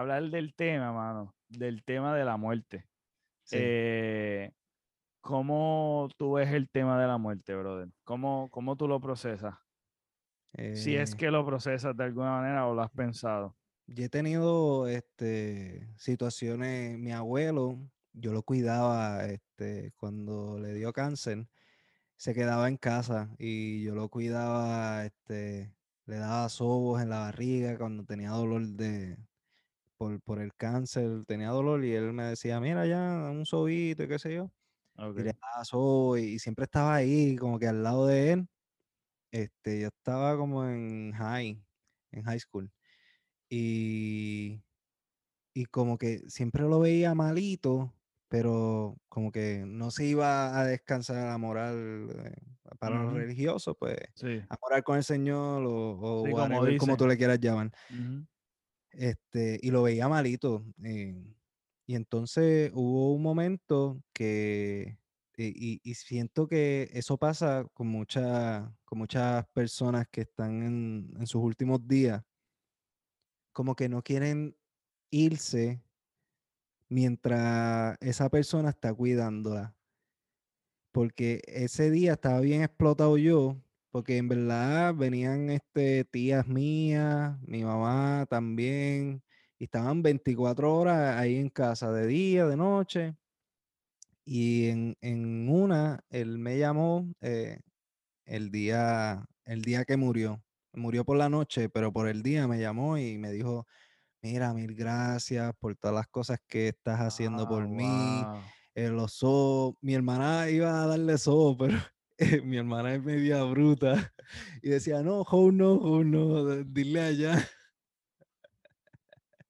hablar del tema, mano, del tema de la muerte. Eh, ¿Cómo tú ves el tema de la muerte, brother? ¿Cómo, cómo tú lo procesas? si es Eh, que lo procesas de alguna manera o lo has pensado. yo he tenido este, situaciones, mi abuelo, yo lo cuidaba este, cuando le dio cáncer, se quedaba en casa y yo lo cuidaba, este, le daba sobos en la barriga cuando tenía dolor de, por, por el cáncer, tenía dolor y él me decía, mira ya, un sobito y qué sé yo. Y le sobo y, y siempre estaba ahí como que al lado de él. Este, yo estaba como en high, en high school. Y, y como que siempre lo veía malito, pero como que no se iba a descansar a moral eh, para los Ujú, religiosos, pues Sí, a morar con el Señor o, o sí, como whatever, como tú le quieras llamar. Ujú, Este, y lo veía malito. eh, y entonces hubo un momento que, y, y- siento que eso pasa con, mucha- con muchas personas que están en, en sus últimos días, como que no quieren irse mientras esa persona está cuidándola. Porque ese día estaba bien explotado yo, porque en verdad venían este, tías mías, mi mamá también, y estaban 24 horas ahí en casa, de día, de noche. Y en, en una, él me llamó eh, el día, el día que murió. Murió por la noche, pero por el día me llamó y me dijo, mira, mil gracias por todas las cosas que estás haciendo Ah, por mí. wow. Eh, los sobos, mi hermana iba a darle sobos, pero eh, mi hermana es media bruta y decía, no, oh no, oh no, dile allá.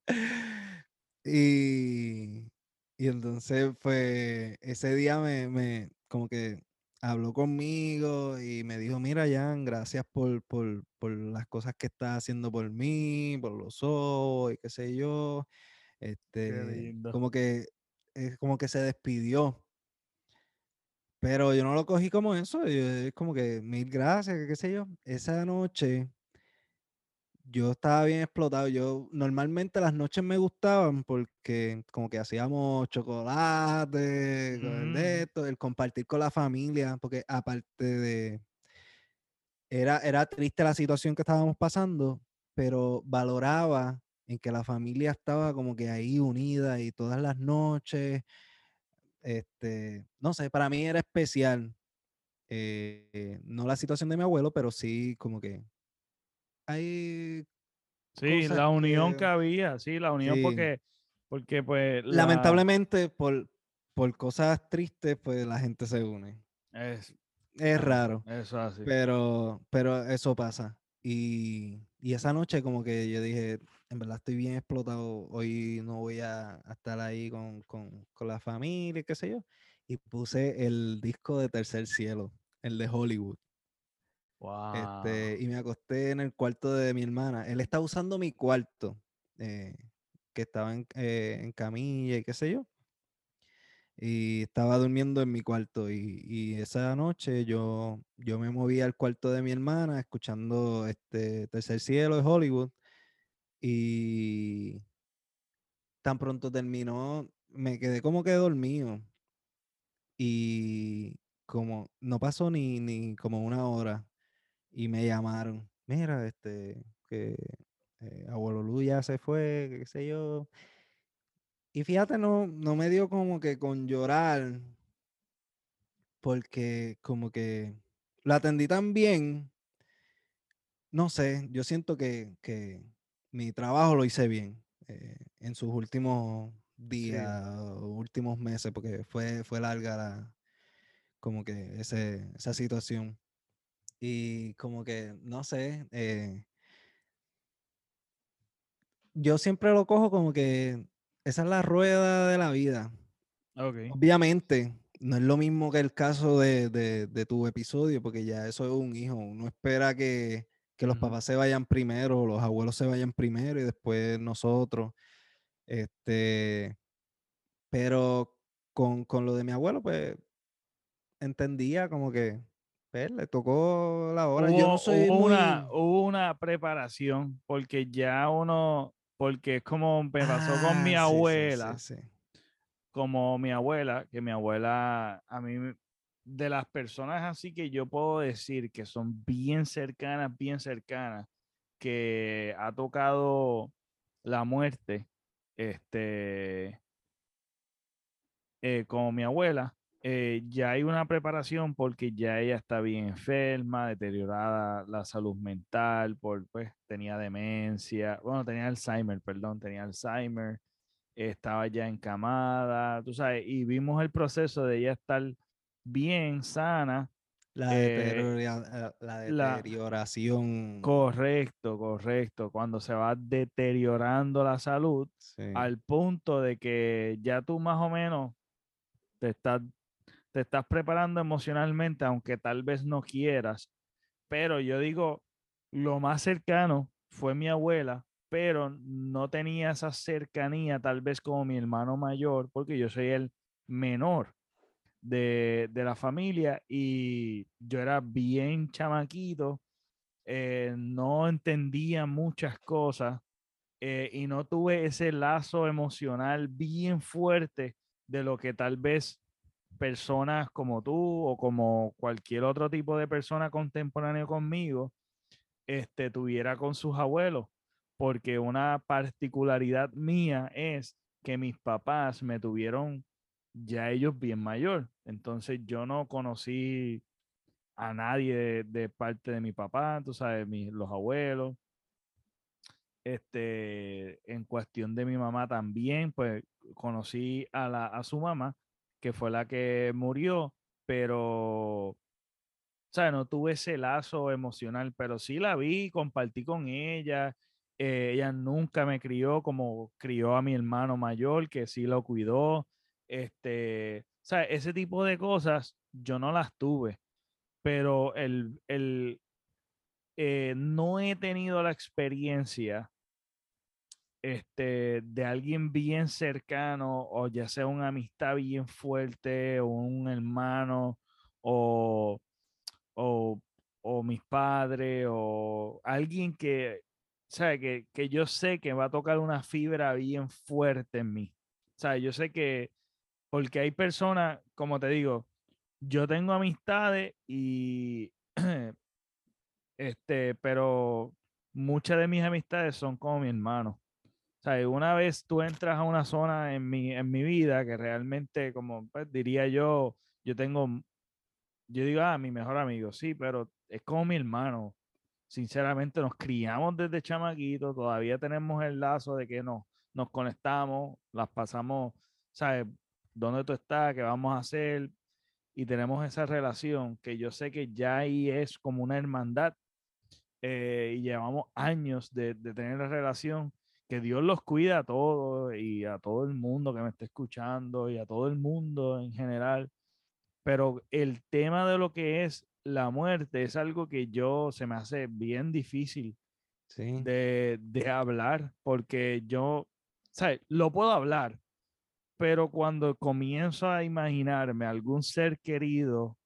Y, y entonces, pues, ese día me, me, como que habló conmigo y me dijo, mira, Jan, gracias por, por, por las cosas que estás haciendo por mí, por los ojos y qué sé yo. Este, como que, es como que se despidió. Pero yo no lo cogí como eso, yo- es como que mil gracias, qué sé yo. Esa noche yo estaba bien explotado. Yo normalmente las noches me gustaban porque como que hacíamos chocolate, con el de esto, el compartir con la familia, porque aparte de, era, era triste la situación que estábamos pasando, pero valoraba en que la familia estaba como que ahí unida y todas las noches, este, no sé, para mí era especial. eh, no la situación de mi abuelo, pero sí como que hay Sí, la unión que que había, sí, la unión sí. porque, porque pues la Lamentablemente, por, por cosas tristes, pues la gente se une. es, Es raro, eso así. pero, pero eso pasa. Y, y esa noche como que yo dije, en verdad estoy bien explotado, hoy no voy a, a estar ahí con, con, con la familia, qué sé yo. Y puse el disco de Tercer Cielo, el de Hollywood. Este, Wow. y me acosté en el cuarto de mi hermana. Él estaba usando mi cuarto, eh, que estaba en, eh, en camilla y qué sé yo. y estaba durmiendo en mi cuarto y, y esa noche yo, yo me moví al cuarto de mi hermana escuchando este Tercer Cielo de Hollywood y tan pronto terminó, me quedé como que dormido y como no pasó ni, ni como una hora y me llamaron, mira, este, que eh, ya se fue, qué sé yo. Y fíjate, no, no me dio como que con llorar, porque como que lo atendí tan bien, no sé, yo siento que, que mi trabajo lo hice bien eh, en sus últimos Sí. días o últimos meses, porque fue, fue larga la, como que ese, esa situación. Y como que, no sé, eh, yo siempre lo cojo como que esa es la rueda de la vida. Obviamente, no es lo mismo que el caso de, de- de tu episodio, porque ya eso es un hijo. Uno espera que, que los papás se vayan primero, los abuelos se vayan primero y después nosotros. Este, pero con, con lo de mi abuelo, pues entendía como que pues, le tocó la hora. Yo no Hubo, soy hubo una, hubo una preparación porque ya uno, porque es como me pasó con mi ah, abuela. como mi abuela, que mi abuela, a mí, de las personas así que yo puedo decir que son bien cercanas, bien cercanas, que ha tocado la muerte, este, eh, como mi abuela, eh, ya hay una preparación porque ya ella está bien enferma, deteriorada la salud mental, por, pues tenía demencia, bueno, tenía Alzheimer, perdón, tenía Alzheimer, estaba ya encamada, tú sabes, y vimos el proceso de ella estar bien sana. La, eh, deterioración. correcto, correcto. Cuando se va deteriorando la salud al punto de que ya tú más o menos te estás te estás preparando emocionalmente, aunque tal vez no quieras. Pero yo digo, lo más cercano fue mi abuela, pero no tenía esa cercanía tal vez como mi hermano mayor, porque yo soy el menor de, la familia y yo era bien chamaquito, eh, no entendía muchas cosas eh, y no tuve ese lazo emocional bien fuerte de lo que tal vez personas como tú o como cualquier otro tipo de persona contemporánea conmigo este, tuviera con sus abuelos, porque una particularidad mía es que mis papás me tuvieron ya ellos bien mayor, entonces yo no conocí a nadie de, parte de mi papá, tú sabes, los abuelos. Este, en cuestión de mi mamá también, pues conocí a, la, a su mamá, que fue la que murió, pero, o sea, no tuve ese lazo emocional, pero sí la vi, compartí con ella. Eh, ella nunca me crió como crió a mi hermano mayor, que sí lo cuidó. Este, o sea, ese tipo de cosas yo no las tuve, pero el, el eh, no he tenido la experiencia este, de alguien bien cercano, o ya sea una amistad bien fuerte, o un hermano, o, o, o mis padres, o alguien que, que, que yo sé que va a tocar una fibra bien fuerte en mí. O yo sé que, porque hay personas, como te digo, yo tengo amistades y, este, pero muchas de mis amistades son como mi hermano. O sea, una vez tú entras a una zona en mi, en mi vida que realmente, como pues, diría yo, yo tengo, yo digo, ah, mi mejor amigo, sí, pero es como mi hermano. Sinceramente, nos criamos desde chamaquito, todavía tenemos el lazo de que nos, nos conectamos, las pasamos, ¿sabes? ¿Dónde tú estás? ¿Qué vamos a hacer? Y tenemos esa relación que yo sé que ya ahí es como una hermandad eh, y llevamos años de, de tener la relación que Dios los cuida a todos y a todo el mundo que me esté escuchando y a todo el mundo en general. Pero el tema de lo que es la muerte es algo que yo se me hace bien difícil de, de, hablar porque yo, ¿sabes? Lo puedo hablar, pero cuando comienzo a imaginarme algún ser querido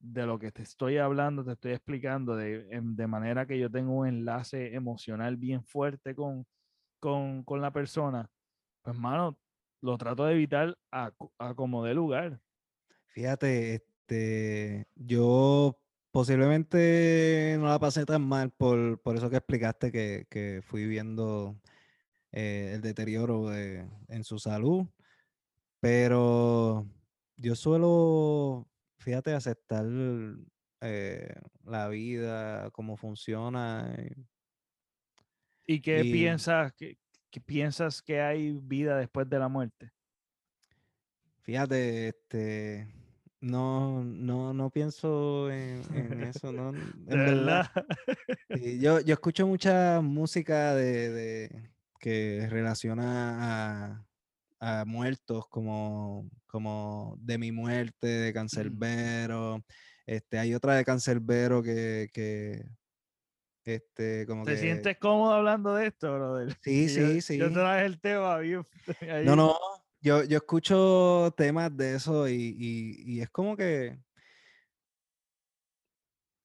de lo que te estoy hablando, te estoy explicando de, de manera que yo tengo un enlace emocional bien fuerte con, con, con la persona, pues, mano, lo trato de evitar a, a como de lugar. Fíjate, este, yo posiblemente no la pasé tan mal por, por eso que explicaste que, que fui viendo eh, el deterioro de, en su salud, pero yo suelo, fíjate, aceptar eh, la vida, cómo funciona. ¿Y qué piensas que, piensas que hay vida después de la muerte? Fíjate, este no, no, no pienso en, eso, ¿no? En verdad. yo, yo escucho mucha música de, que relaciona a, muertos como, como de mi muerte, de Cancerbero. Este, hay otra de Cancerbero que, que este, como ¿Te sientes cómodo hablando de esto, brother? Sí, sí, sí. Yo traje el tema No, no, yo, yo escucho temas de eso y, y, es como que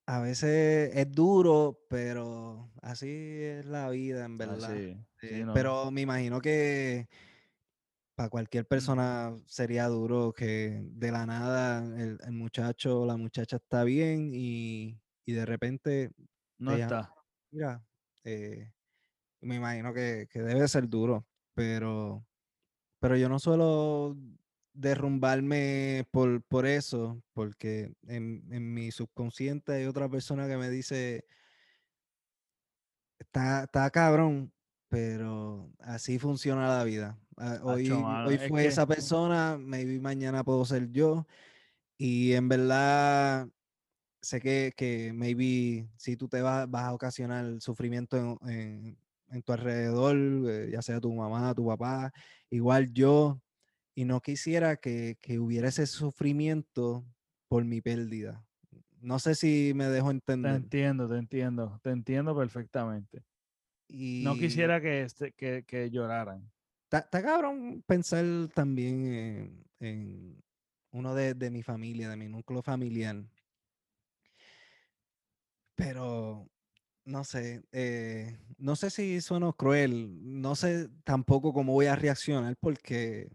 a veces es duro, pero así es la vida, en verdad. Pero me imagino que para cualquier persona sería duro que de la nada el, muchacho o la muchacha está bien y, de repente no está. Mira, eh, me imagino que, debe ser duro, pero, pero yo no suelo derrumbarme por, por eso, porque en, en, mi subconsciente hay otra persona que me dice, está, está cabrón, pero así funciona la vida. Ah, hoy, hoy fue esa persona, maybe mañana puedo ser yo. Y en verdad, sé que, que maybe si tú te vas, vas a ocasionar sufrimiento en, en, tu alrededor, eh, ya sea tu mamá, tu papá, igual yo, y no quisiera que, que, hubiera ese sufrimiento por mi pérdida. No sé si me dejo entender. Te entiendo, te entiendo, te entiendo perfectamente. Y no quisiera que, este, que, que lloraran. Está cabrón pensar también en, uno de, de, mi familia, de mi núcleo familiar. Pero no sé, eh, no sé si sueno cruel, no sé tampoco cómo voy a reaccionar porque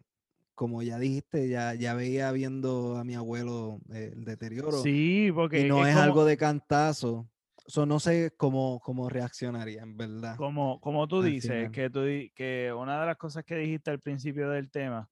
como ya dijiste, ya, ya veía viendo a mi abuelo eh, el deterioro. Sí, porque. Y no es, algo de cantazo. So, no sé cómo, cómo reaccionaría, en verdad. Como, como tú dices, que, tú, que una de las cosas que dijiste al principio del tema,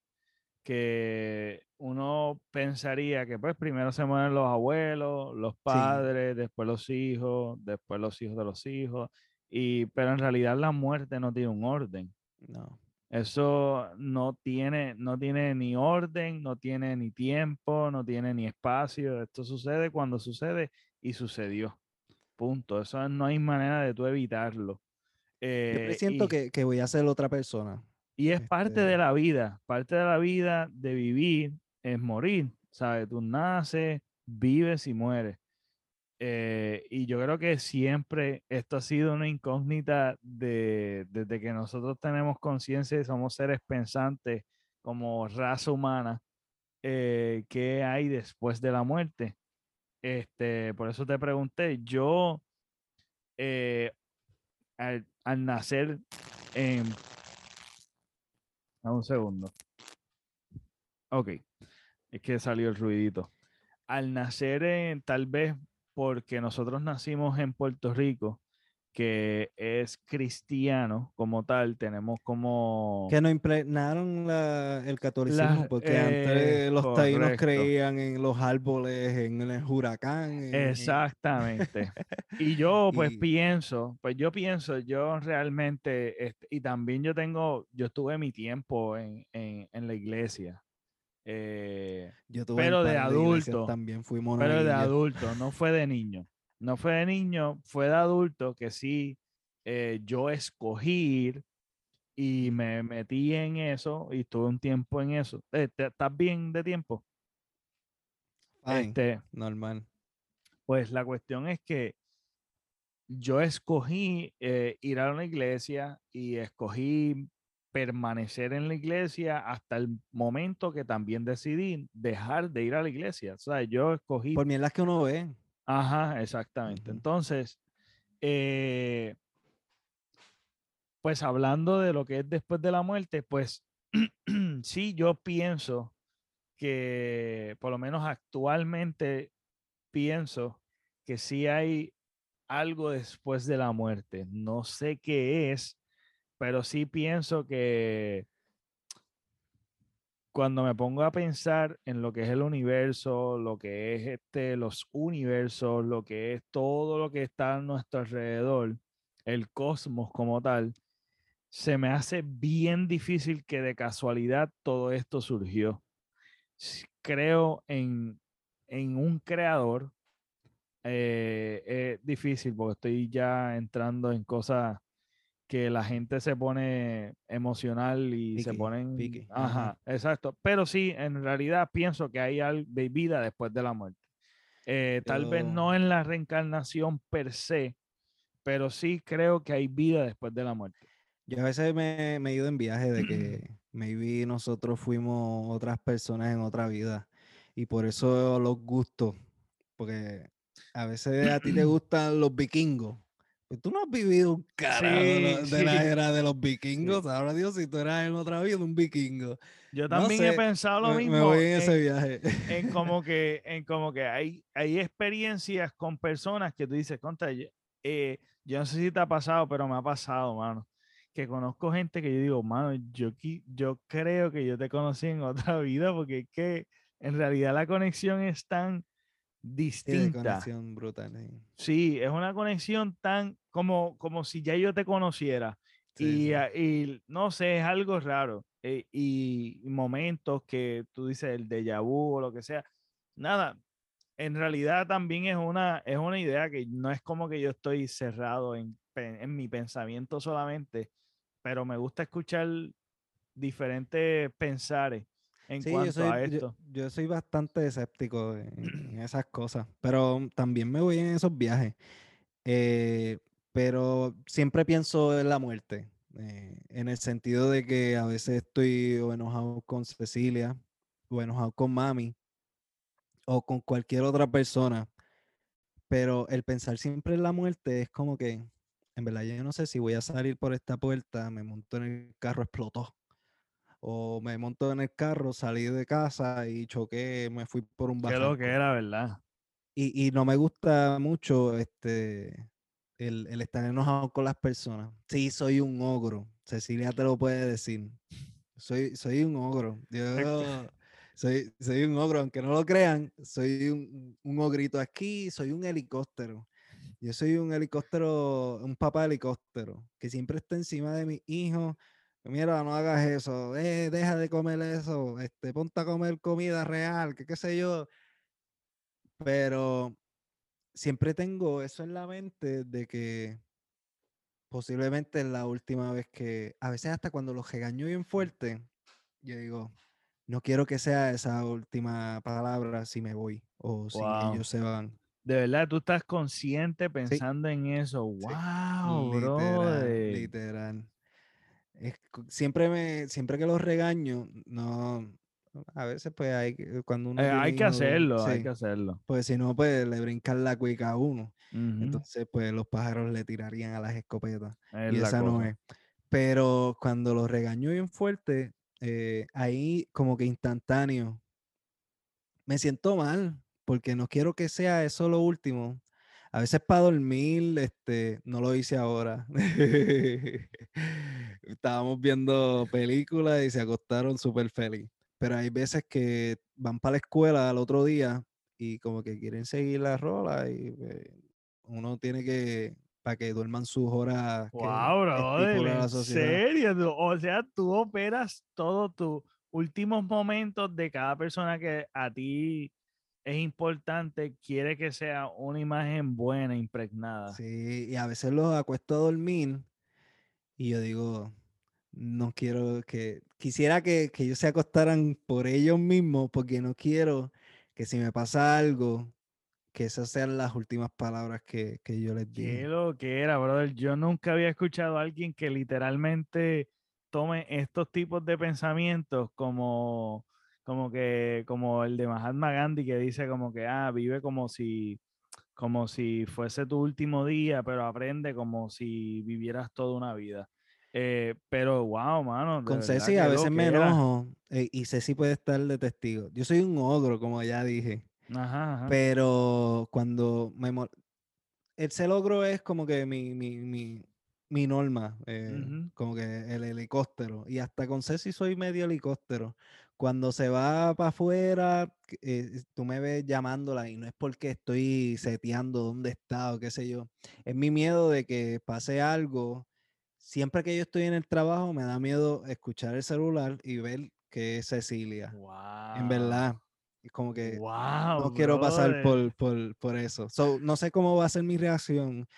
que uno pensaría que pues primero se mueren los abuelos, los padres, después los hijos, después los hijos de los hijos, y, pero en realidad la muerte no tiene un orden. No. Eso no tiene, no tiene ni orden, no tiene ni tiempo, no tiene ni espacio. Esto sucede cuando sucede y sucedió. Punto. Eso no hay manera de tú evitarlo. Yo eh, siento que, voy a ser otra persona. Y es parte de este la vida. Parte de la vida de vivir es morir. ¿Sabes? Tú naces, vives y mueres. Eh, y yo creo que siempre esto ha sido una incógnita de, desde que nosotros tenemos conciencia y somos seres pensantes como raza humana, eh, ¿qué hay después de la muerte? Este, por eso te pregunté, yo eh, al, al, nacer en... un segundo. Ok, es que salió el ruidito. Al nacer en tal vez porque nosotros nacimos en Puerto Rico, que es cristiano como tal, tenemos como... Que no impregnaron el catolicismo, porque antes eh, los taínos creían en los árboles, en el huracán. Exactamente. y yo pues pienso, pues yo pienso, yo realmente, este, y también yo tengo, yo estuve mi tiempo en, en la iglesia, eh, pero de adulto. también fuimos Pero de adulto, no fue de niño. No fue de niño, fue de adulto que sí, eh, yo escogí y me metí en eso y estuve un tiempo en eso. Eh, ¿Estás bien de tiempo? este, normal. Pues la cuestión es que yo escogí ir a una iglesia y escogí permanecer en la iglesia hasta el momento que también decidí dejar de ir a la iglesia. O sea, yo escogí... Por las que uno ve. Ajá, exactamente. Entonces, eh, pues hablando de lo que es después de la muerte, pues sí, yo pienso que por lo menos actualmente pienso que sí hay algo después de la muerte. No sé qué es, pero sí pienso que cuando me pongo a pensar en lo que es el universo, lo que es este, los universos, lo que es todo lo que está a nuestro alrededor, el cosmos como tal, se me hace bien difícil que de casualidad todo esto surgió. Creo en, un creador. Eh, es difícil porque estoy ya entrando en cosas que la gente se pone emocional y se ponen... Ajá, exacto. Pero sí, en realidad pienso que hay vida después de la muerte. Eh, tal vez no en la reencarnación per se, pero sí creo que hay vida después de la muerte. Yo a veces me, me he ido en viaje de que maybe nosotros fuimos otras personas en otra vida y por eso los gustos, porque a veces a ti te gustan los vikingos. Tú no has vivido un carajo de, la era de los vikingos. Ahora Dios, si tú eras en otra vida un vikingo. Yo también he pensado lo mismo. Me voy en, ese viaje. En como que, en como que hay, hay experiencias con personas que tú dices, contra, eh, yo no sé si te ha pasado, pero me ha pasado, mano. Que conozco gente que yo digo, mano, yo, yo creo que yo te conocí en otra vida porque es que en realidad la conexión es tan distinta. Sí, conexión brutal. Sí, es una conexión tan como, como si ya yo te conociera. y, y, no sé, es algo raro. Eh, y momentos que tú dices el déjà vu o lo que sea. Nada, en realidad también es una, es una idea que no es como que yo estoy cerrado en, en mi pensamiento solamente, pero me gusta escuchar diferentes pensares en cuanto a esto. Yo, soy bastante escéptico en, esas cosas, pero también me voy en esos viajes. Eh, pero siempre pienso en la muerte, eh, en el sentido de que a veces estoy enojado con Cecilia o enojado con mami o con cualquier otra persona, pero el pensar siempre en la muerte es como que, en verdad, yo no sé si voy a salir por esta puerta, me monto en el carro, explotó o me monto en el carro, salí de casa y choqué, me fui por un barranco. Qué lo que era, ¿verdad? Y, y no me gusta mucho este el, el, estar enojado con las personas. Sí, soy un ogro. Cecilia te lo puede decir. Soy, soy un ogro. Yo soy, soy un ogro, aunque no lo crean, soy un, un ogrito aquí, soy un helicóptero. Yo soy un helicóptero, un papá helicóptero, que siempre está encima de mi hijo, mira, no hagas eso, eh, deja de comer eso, este, ponte a comer comida real, que qué sé yo. Pero siempre tengo eso en la mente de que posiblemente es la última vez que, a veces hasta cuando los regaño bien fuerte, yo digo, no quiero que sea esa última palabra si me voy o si ellos se van. De verdad, tú estás consciente pensando en eso. Wow, bro. Literal siempre me, siempre que los regaño, no, a veces pues hay cuando uno eh, hay que hacerlo, hay que hacerlo. Pues si no, pues le brincan la cuica a uno. Entonces, pues los pájaros le tirarían a las escopetas. y esa no es. Pero cuando los regaño bien fuerte, eh, ahí como que instantáneo, me siento mal, porque no quiero que sea eso lo último. A veces para dormir, este, no lo hice ahora. Estábamos viendo películas y se acostaron súper feliz. Pero hay veces que van para la escuela al otro día y como que quieren seguir la rola y pues, uno tiene que, para que duerman sus horas. Wow, bro, ¿en serio? O sea, tú operas todos tus últimos momentos de cada persona que a ti es importante, quiere que sea una imagen buena, impregnada. Sí, y a veces los acuesto a dormir y yo digo, no quiero que, quisiera que, que ellos se acostaran por ellos mismos porque no quiero que si me pasa algo, que esas sean las últimas palabras que, que yo les diga. Qué lo que era, brother. Yo nunca había escuchado a alguien que literalmente tome estos tipos de pensamientos como como que, como el de Mahatma Gandhi que dice como que, ah, vive como si, como si fuese tu último día, pero aprende como si vivieras toda una vida. Eh, pero wow, mano. Con Ceci a veces me enojo eh, y Ceci puede estar de testigo. Yo soy un ogro, como ya dije. Ajá, Pero cuando me... El ser ogro es como que mi, mi, mi, mi norma, eh, como que el helicóptero. Y hasta con Ceci soy medio helicóptero. Cuando se va para afuera, eh, tú me ves llamándola y no es porque estoy seteando dónde está o qué sé yo. Es mi miedo de que pase algo. Siempre que yo estoy en el trabajo, me da miedo escuchar el celular y ver que es Cecilia. En verdad. Es como que no quiero pasar por, por, por eso. no sé cómo va a ser mi reacción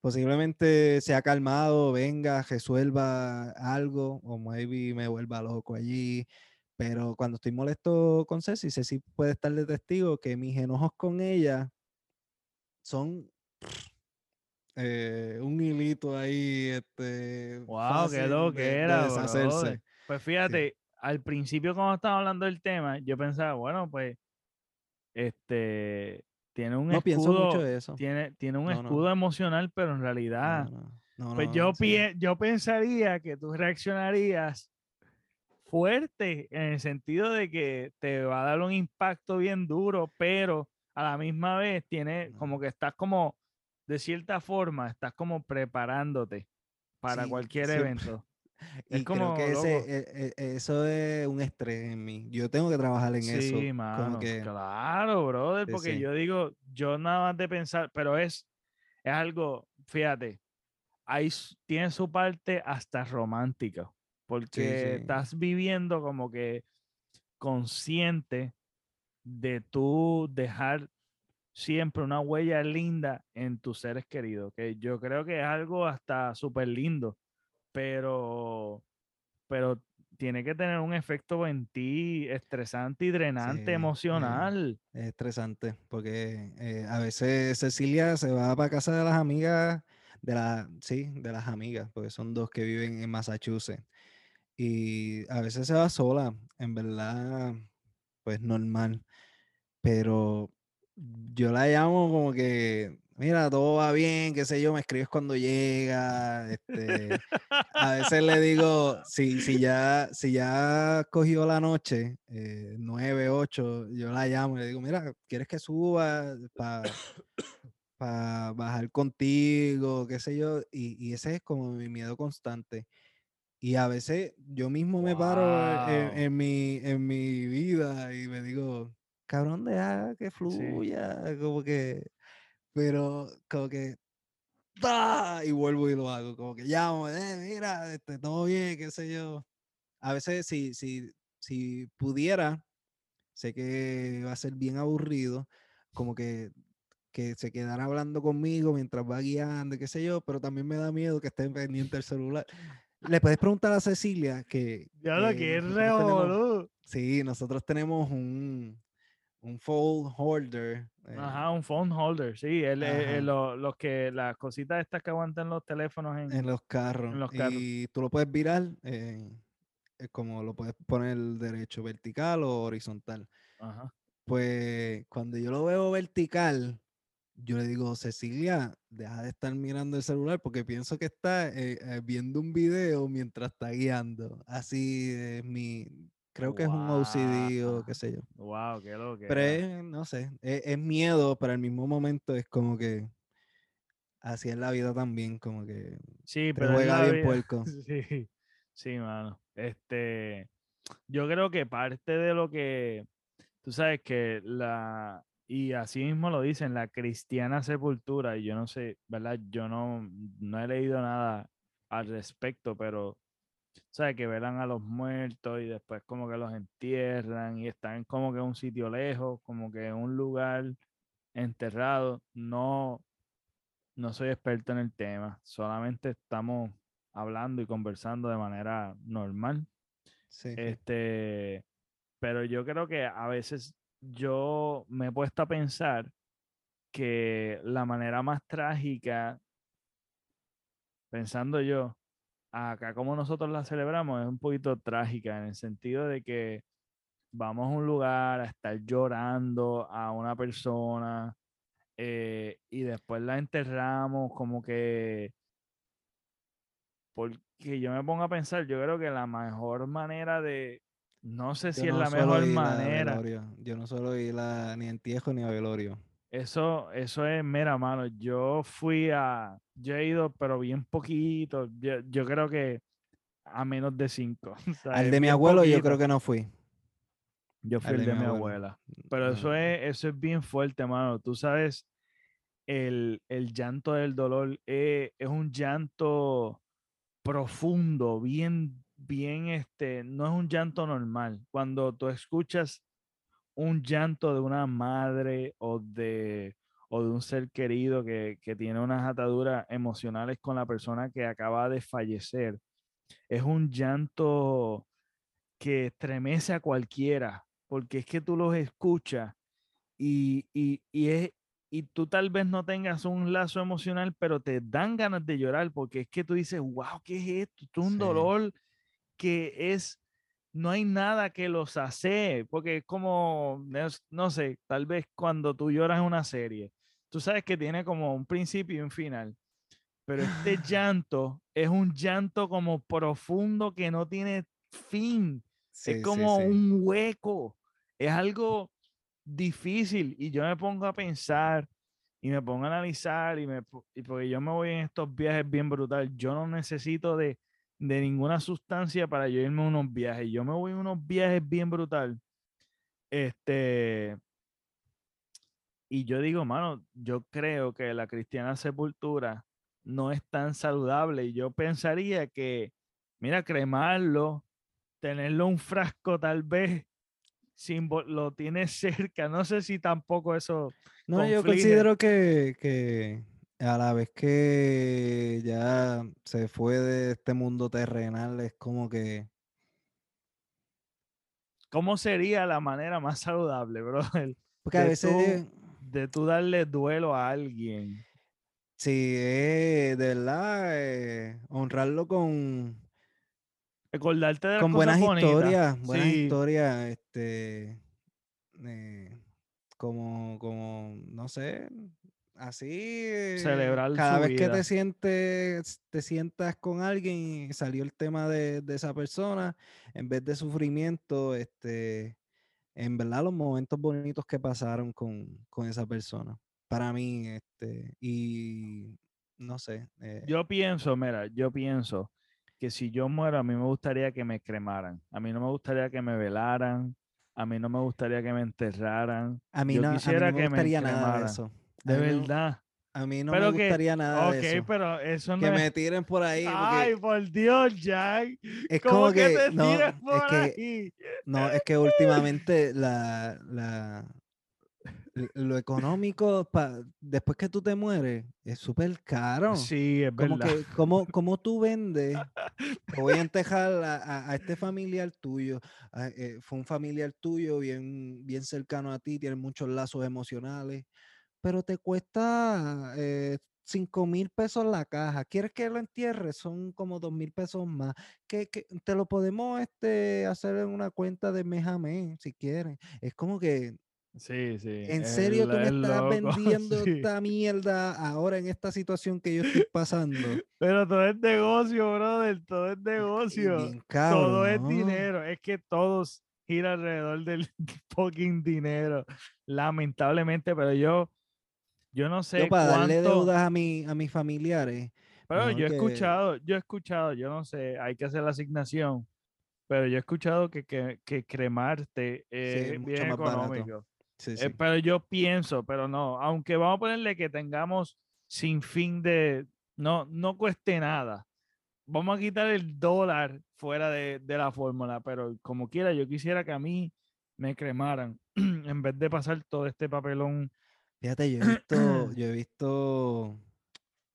posiblemente se ha calmado, venga, resuelva algo, o maybe me vuelva loco allí. Pero cuando estoy molesto con Ceci, Ceci puede estar de testigo que mis enojos con ella son eh, un hilito ahí, este. Wow, qué lo que era. deshacerse. Pues fíjate, al principio cuando estaba hablando del tema, yo pensaba, bueno, pues, este, tiene un no pienso escudo, mucho de eso. tiene, tiene un escudo emocional, pero en realidad, no, pues yo, yo pensaría que tú reaccionarías fuerte en el sentido de que te va a dar un impacto bien duro, pero a la misma vez tiene como que estás como, de cierta forma, estás como preparándote para cualquier evento. Y como, creo que ese, e, e, eso es un estrés en mí. Yo tengo que trabajar en eso. Sí, mano. Claro, brother, porque yo digo, yo nada más de pensar, pero es, es algo, fíjate, ahí tiene su parte hasta romántica, porque estás viviendo como que consciente de tú dejar siempre una huella linda en tus seres queridos, que yo creo que es algo hasta súper lindo pero, pero tiene que tener un efecto en ti estresante y drenante emocional. es estresante, porque eh, a veces Cecilia se va para casa de las amigas, de la, sí, de las amigas, porque son dos que viven en Massachusetts. Y a veces se va sola, en verdad, pues normal. Pero yo la llamo como que mira, todo va bien, qué sé yo, me escribes cuando llega. Este, a veces le digo, si, si, ya, si ya cogió la noche, eh, 9, 8, yo la llamo y le digo, mira, ¿quieres que suba para bajar contigo, qué sé yo? Y, ese es como mi miedo constante. Y a veces yo mismo me paro en, mi, en mi vida y me digo, cabrón, deja que fluya, como que pero como que y vuelvo y lo hago, como que llamo, eh, mira, este, todo bien, qué sé yo. A veces si, si, si pudiera, sé que va a ser bien aburrido, como que, que se quedara hablando conmigo mientras va guiando, qué sé yo, pero también me da miedo que esté pendiente el celular. Le puedes preguntar a Cecilia que... Ya lo que es re, Sí, nosotros tenemos un, un phone holder. Ajá, eh. un phone holder, sí. El, los que, las cositas estas que aguantan los teléfonos en, los carros. Y tú lo puedes virar, eh, como lo puedes poner derecho, vertical o horizontal. Ajá. Pues cuando yo lo veo vertical, yo le digo, Cecilia, deja de estar mirando el celular porque pienso que está eh, viendo un video mientras está guiando. Así es mi, Creo que es un OCD o qué sé yo. Wow, qué loco. Pero no sé, es, miedo, pero al mismo momento es como que así es la vida también, como que sí, pero juega bien puerco. Sí, sí, mano. Este, yo creo que parte de lo que tú sabes que la y así mismo lo dicen, la cristiana sepultura, y yo no sé, ¿verdad? Yo no, no he leído nada al respecto, pero ¿sabes? Que velan a los muertos y después como que los entierran y están como que en un sitio lejos, como que en un lugar enterrado. No, no soy experto en el tema, solamente estamos hablando y conversando de manera normal. Sí. Este, pero yo creo que a veces yo me he puesto a pensar que la manera más trágica, pensando yo, acá como nosotros la celebramos es un poquito trágica en el sentido de que vamos a un lugar a estar llorando a una persona eh, y después la enterramos como que porque yo me pongo a pensar, yo creo que la mejor manera de, no sé si es la mejor manera. yo no solo ir ni entierro ni a velorio. Eso, eso es mera mano. Yo fui a, yo he ido, pero bien poquito. Yo, creo que a menos de cinco. Al de mi abuelo yo creo que no fui. Yo fui el de, mi, abuela. Pero eso es, eso es bien fuerte, mano. Tú sabes, el, llanto del dolor es, es, un llanto profundo, bien, bien, este, no es un llanto normal. Cuando tú escuchas un llanto de una madre o de, o de un ser querido que, tiene unas ataduras emocionales con la persona que acaba de fallecer. Es un llanto que estremece a cualquiera, porque es que tú los escuchas y, y, es, y tú tal vez no tengas un lazo emocional, pero te dan ganas de llorar, porque es que tú dices, wow, ¿qué es esto? es un dolor que es no hay nada que los hace, porque es como, no sé, tal vez cuando tú lloras una serie, tú sabes que tiene como un principio y un final, pero este llanto es un llanto como profundo que no tiene fin, es como un hueco, es algo difícil y yo me pongo a pensar y me pongo a analizar y, me, y porque yo me voy en estos viajes bien brutal, yo no necesito de de ninguna sustancia para yo irme a unos viajes. Yo me voy a unos viajes bien brutal. Este. Y yo digo, mano, yo creo que la cristiana sepultura no es tan saludable. Y yo pensaría que, mira, cremarlo, tenerlo un frasco tal vez, sin, lo tiene cerca. No sé si tampoco eso. No, yo considero que, que, a la vez que ya se fue de este mundo terrenal, es como que. ¿Cómo sería la manera más saludable, bro? Porque a veces. de tú darle duelo a alguien. Sí, de verdad, eh, honrarlo con. Recordarte de Con buenas historias, buenas historias, este. Eh, como, como, no sé, así celebrar cada vez que te sientes te sientas con alguien y salió el tema de, esa persona en vez de sufrimiento este en verdad los momentos bonitos que pasaron con, esa persona para mí este y no sé eh. Yo pienso mira yo pienso que si yo muero a mí me gustaría que me cremaran a mí no me gustaría que me velaran a mí no me gustaría que me enterraran a mí no, quisiera me gustaría nada de eso de verdad. a mí no me gustaría nada de eso. pero eso no Que me tiren por ahí. Ay, por Dios, Jack. Es como que, te no, por es que, No, es que últimamente la, la, lo económico, después que tú te mueres, es súper caro. Sí, es como verdad. Que, como, tú vendes, voy a entejar a, este familiar tuyo, eh, fue un familiar tuyo bien, bien cercano a ti, tiene muchos lazos emocionales pero te cuesta eh, 5 mil pesos la caja. ¿Quieres que lo entierre? Son como 2 mil pesos más. Que, te lo podemos este, hacer en una cuenta de Mejamé, si quieren. Es como que. Sí, sí. ¿En serio tú me estás vendiendo esta mierda ahora en esta situación que yo estoy pasando? Pero todo es negocio, brother. Todo es negocio. todo es dinero. Es que todos gira alrededor del fucking dinero. Lamentablemente, pero yo yo no sé. para darle deudas a, mi, a mis familiares. Pero yo he escuchado, yo he escuchado, yo no sé, hay que hacer la asignación, pero yo he escuchado que, que, cremarte es bien económico. Eh, pero yo pienso, pero no, aunque vamos a ponerle que tengamos sin fin de, no, no cueste nada. Vamos a quitar el dólar fuera de, de la fórmula, pero como quiera, yo quisiera que a mí me cremaran en vez de pasar todo este papelón Fíjate, yo he visto, yo he visto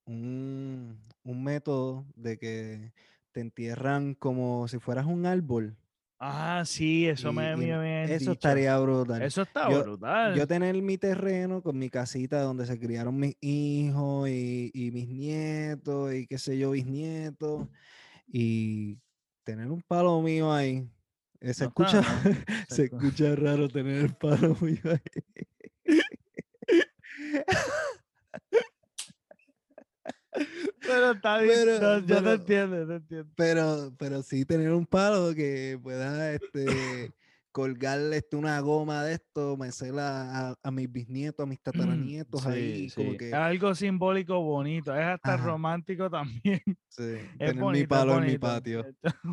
un, método de que te entierran como si fueras un árbol. Ah, sí, eso me, me, Eso estaría brutal. Eso está brutal. Yo tener mi terreno con mi casita donde se criaron mis hijos y, mis nietos y qué sé yo, bisnietos. Y tener un palo mío ahí. Eh, se, escucha, se escucha raro tener el palo mío ahí. Pero está bien, yo te entiendo, te entiendo. Pero, pero sí tener un palo que pueda este, colgarle este, una goma de esto, me a, a, mis bisnietos, a mis tataranietos ahí. Como que... Algo simbólico bonito, es hasta romántico también. Sí, tener mi palo en mi patio.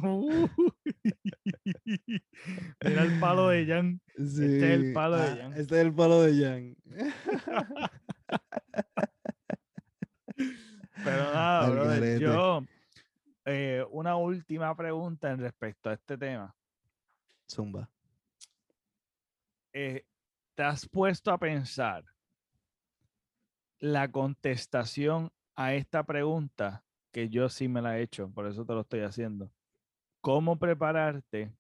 Mira el palo de Jan. Este es el palo de ah, Jan. Este es el palo de Jan. Pero nada, yo eh, una última pregunta en respecto a este tema. Zumba. Eh, ¿Te has puesto a pensar la contestación a esta pregunta que yo sí me la he hecho, por eso te lo estoy haciendo? ¿Cómo prepararte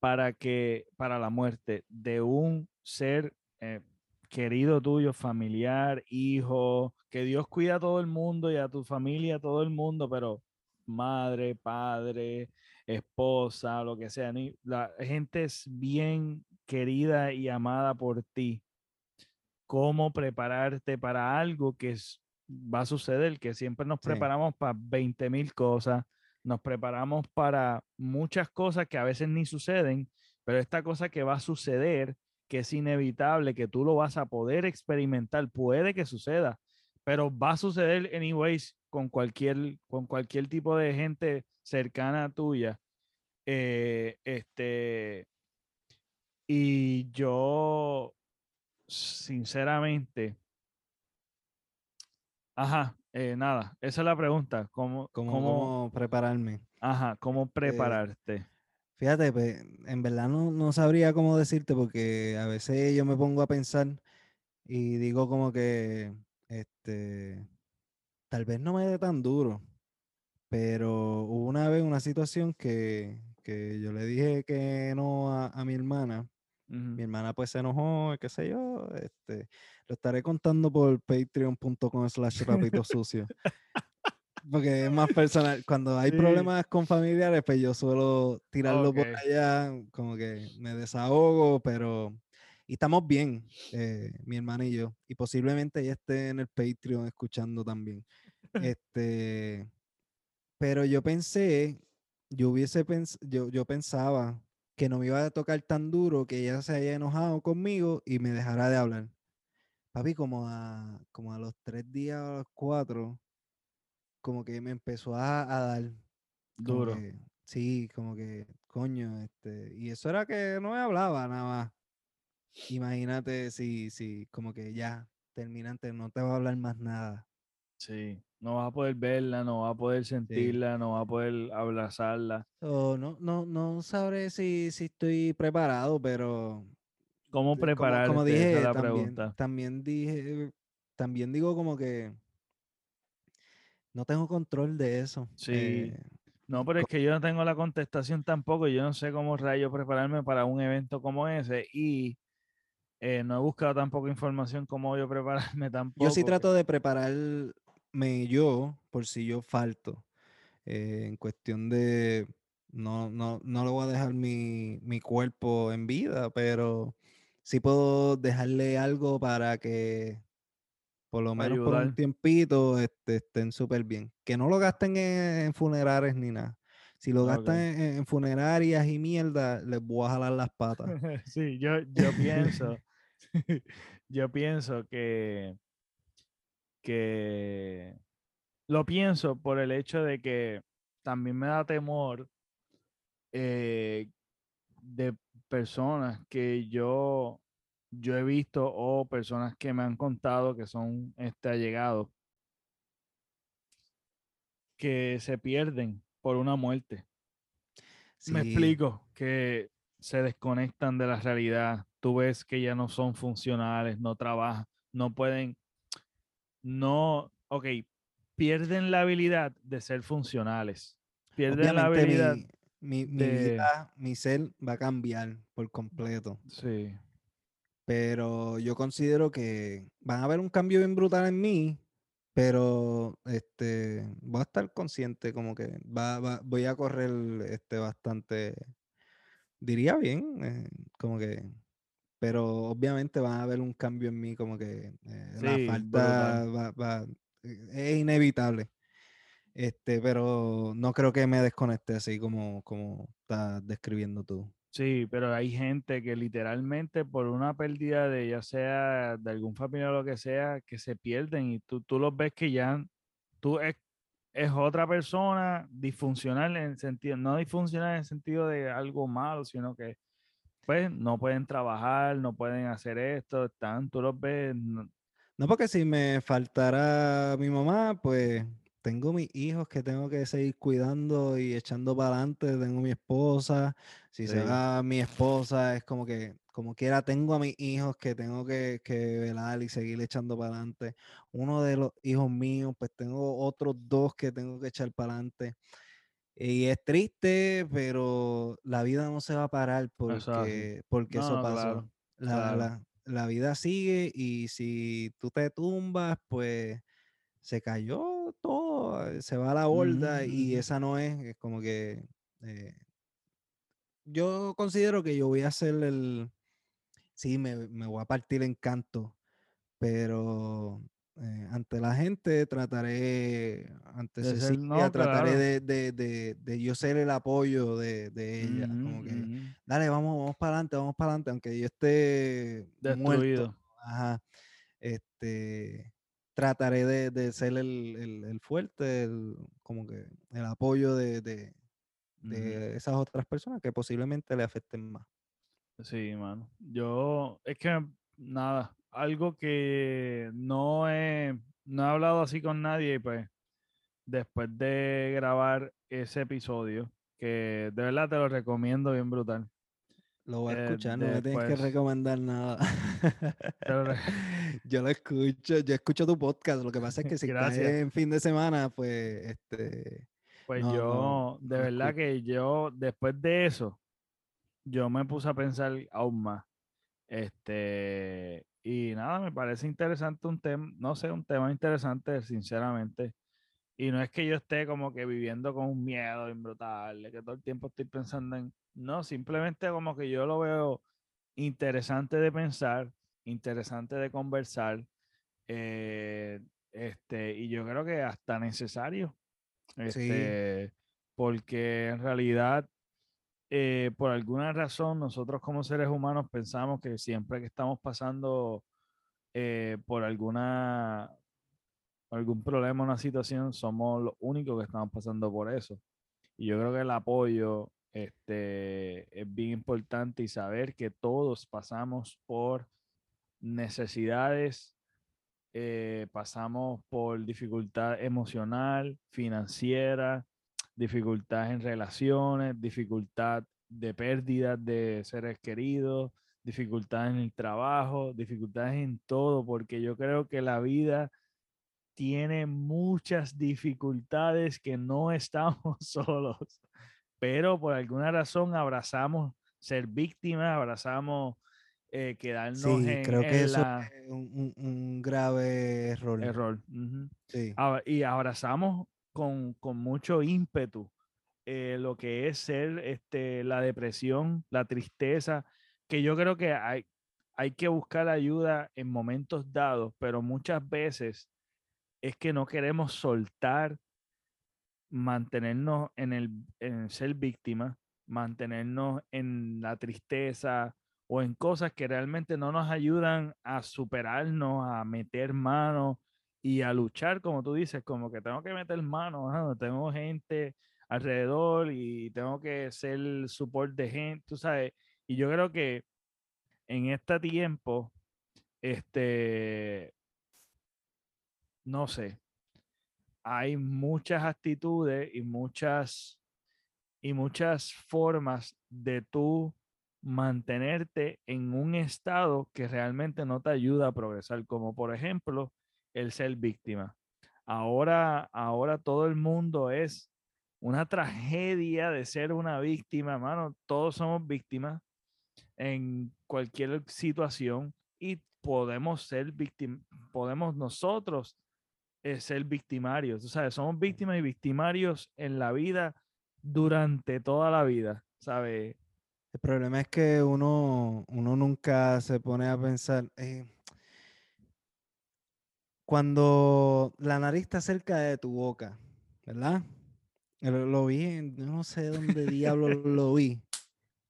para que para la muerte de un ser eh, querido tuyo, familiar, hijo, que Dios cuida a todo el mundo y a tu familia, a todo el mundo, pero madre, padre, esposa, lo que sea. La gente es bien querida y amada por ti. Cómo prepararte para algo que va a suceder, que siempre nos preparamos para 20 mil cosas, nos preparamos para muchas cosas que a veces ni suceden, pero esta cosa que va a suceder, que es inevitable, que tú lo vas a poder experimentar, puede que suceda, pero va a suceder anyways con cualquier, con cualquier tipo de gente cercana a tuya. Eh, este, y yo, sinceramente, ajá, eh, nada, esa es la pregunta. ¿Cómo, cómo, prepararme? Ajá, ¿cómo eh, prepararte? fíjate, pues, en verdad no, no, sabría cómo decirte porque a veces yo me pongo a pensar y digo como que, este, tal vez no me dé tan duro, pero hubo una vez una situación que, que yo le dije que no a, mi hermana. Mi hermana pues se enojó, qué sé yo. Este, lo estaré contando por patreon.com slash rapito sucio. Porque es más personal. Cuando hay problemas con familiares, pues yo suelo tirarlo por allá, como que me desahogo, pero... Y estamos bien, eh, mi hermana y yo. Y posiblemente ella esté en el Patreon escuchando también. Este, pero yo pensé yo hubiese yo, yo pensaba que no me iba a tocar tan duro que ella se haya enojado conmigo y me dejara de hablar. Papi, como a, como a los tres días o los cuatro, como que me empezó a, dar. Duro. sí, como que, coño, este. Y eso era que no me hablaba nada más. Imagínate si, si, como que ya, terminante, no te va a hablar más nada. Sí no vas a poder verla, no vas a poder sentirla, no vas a poder abrazarla. no, no, no sabré si, si estoy preparado, pero. ¿Cómo prepararte? Como, dije, la también, pregunta. también dije, también digo como que no tengo control de eso. Sí. Eh, no, pero es que yo no tengo la contestación tampoco. Yo no sé cómo rayo prepararme para un evento como ese y eh, no he buscado tampoco información cómo yo prepararme tampoco. Yo sí trato de preparar me yo por si yo falto. Eh, en cuestión de no, no, no le voy a dejar mi, mi, cuerpo en vida, pero sí puedo dejarle algo para que por lo menos por un tiempito este, estén súper bien. Que no lo gasten en, funerarias ni nada. Si lo gastan en, funerarias y mierda, les voy a jalar las patas. sí, yo, yo pienso, yo pienso que que lo pienso por el hecho de que también me da temor eh, de personas que yo, yo he visto o personas que me han contado que son este, allegados que se pierden por una muerte. Me explico, que se desconectan de la realidad. Tú ves que ya no son funcionales, no trabajan, no pueden no, ok, pierden la habilidad de ser funcionales. Pierden la habilidad. Mi, mi, vida, mi ser va a cambiar por completo. Sí. Pero yo considero que van a haber un cambio bien brutal en mí, pero este voy a estar consciente como que va, voy a correr este bastante diría bien eh, como que pero obviamente va a haber un cambio en mí, como que eh, la falta va, eh, es inevitable. Este, pero no creo que me desconecte así como, como estás describiendo tú. Sí, pero hay gente que literalmente por una pérdida de ya sea de algún familiar o lo que sea, que se pierden y tú, tú los ves que ya tú es, es otra persona disfuncional en el sentido, no disfuncional en el sentido de algo malo, sino que pues no pueden trabajar, no pueden hacer esto, están, tú los ves. No, porque si me faltara mi mamá, pues tengo mis hijos que tengo que seguir cuidando y echando para adelante, tengo mi esposa, si se va mi esposa es como que, como quiera, tengo a mis hijos que tengo que, que velar y seguir echando para adelante. Uno de los hijos míos, pues tengo otros dos que tengo que echar para adelante. Y es triste, pero la vida no se va a parar porque, porque eso pasó. la, La, vida sigue y si tú te tumbas, pues se cayó todo, se va a la borda y esa no es, es como que Eh, yo considero que yo voy a hacer el, sí, me, me voy a partir en canto, pero eh, ante la gente trataré, ante Cecilia, trataré de, de, de, yo ser el apoyo de, ella. como que, dale, vamos, vamos para adelante, vamos para adelante, aunque yo esté Destruido. muerto. Ajá. Este, trataré de, ser el, el, fuerte, el, como que el apoyo de, de, esas otras personas que posiblemente le afecten más. Sí, mano. Yo, es que, nada, algo que no he, no he hablado así con nadie, y pues después de grabar ese episodio, que de verdad te lo recomiendo bien brutal. Lo voy a eh, escuchar, no me tienes que recomendar nada. yo lo escucho, yo escucho tu podcast. Lo que pasa es que si estás en fin de semana, pues este. Pues yo, de verdad que yo, después de eso, yo me puse a pensar aún más. Este, y nada, me parece interesante un tema, no sé, un tema interesante, sinceramente. Y no es que yo esté como que viviendo con un miedo brutal, que todo el tiempo estoy pensando en, no, simplemente como que yo lo veo interesante de pensar, interesante de conversar, eh, este, y yo creo que hasta necesario, este, porque en realidad eh, por alguna razón nosotros como seres humanos pensamos que siempre que estamos pasando eh, por alguna algún problema, una situación, somos los únicos que estamos pasando por eso. Y yo creo que el apoyo este, es bien importante y saber que todos pasamos por necesidades, eh, pasamos por dificultad emocional, financiera, dificultad en relaciones, dificultad de pérdida de seres queridos, dificultades en el trabajo, dificultades en todo, porque yo creo que la vida tiene muchas dificultades que no estamos solos, pero por alguna razón abrazamos ser víctimas, abrazamos eh, quedarnos sí, creo que eso es un, grave error. Error. sí. Y abrazamos con, mucho ímpetu eh, lo que es ser este, la depresión, la tristeza, que yo creo que hay, hay que buscar ayuda en momentos dados, pero muchas veces es que no queremos soltar, mantenernos en el en ser víctima, mantenernos en la tristeza o en cosas que realmente no nos ayudan a superarnos, a meter manos y a luchar, como tú dices, como que tengo que meter manos, tengo gente alrededor y tengo que ser el support de gente, tú sabes. Y yo creo que en este tiempo, este, no sé, hay muchas actitudes y muchas y muchas formas de tú mantenerte en un estado que realmente no te ayuda a progresar, como por ejemplo el ser víctima. Ahora, ahora todo el mundo es una tragedia de ser una víctima, hermano. Todos somos víctimas en cualquier situación y podemos ser víctimas, podemos nosotros eh, ser victimarios. O sea, somos víctimas y victimarios en la vida durante toda la vida, ¿sabes? El problema es que uno, uno nunca se pone a pensar, eh, cuando la nariz está cerca de tu boca, ¿verdad? Lo, vi, no sé dónde diablo lo vi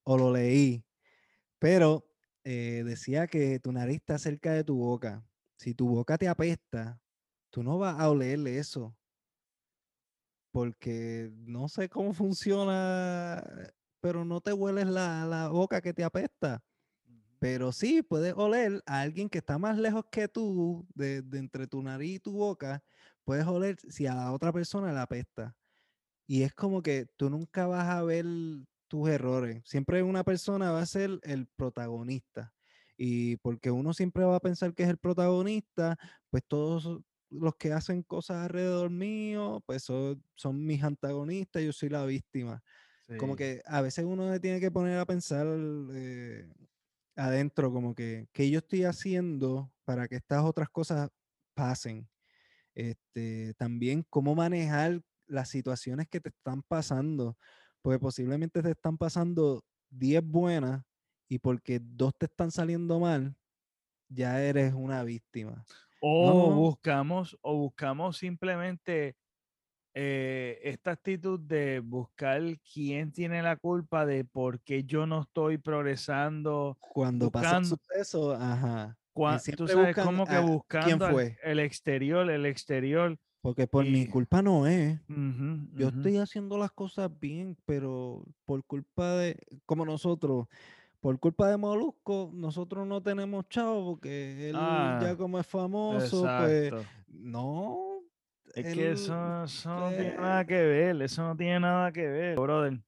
o lo leí, pero eh, decía que tu nariz está cerca de tu boca. Si tu boca te apesta, tú no vas a olerle eso. Porque no sé cómo funciona, pero no te hueles la, la boca que te apesta. Pero sí, puedes oler a alguien que está más lejos que tú, de, entre tu nariz y tu boca, puedes oler si a la otra persona la apesta. Y es como que tú nunca vas a ver tus errores. Siempre una persona va a ser el protagonista. Y porque uno siempre va a pensar que es el protagonista, pues todos los que hacen cosas alrededor mío, pues son, son mis antagonistas, yo soy la víctima. Como que a veces uno se tiene que poner a pensar eh, adentro, como que, ¿qué yo estoy haciendo para que estas otras cosas pasen? Este, también cómo manejar las situaciones que te están pasando, Porque posiblemente te están pasando 10 buenas y porque dos te están saliendo mal, ya eres una víctima. O buscamos, o buscamos simplemente eh, esta actitud de buscar quién tiene la culpa de por qué yo no estoy progresando. Cuando pasa eso, ajá. tú sabes cómo que buscando fue? el exterior, el exterior. Porque por mi culpa no es. Yo estoy haciendo las cosas bien, pero por culpa de, como nosotros, por culpa de Molusco, nosotros no tenemos chavo porque él ya ah, como es famoso, pues no. Es que eso, no tiene nada que ver, eso no tiene nada que ver, brother.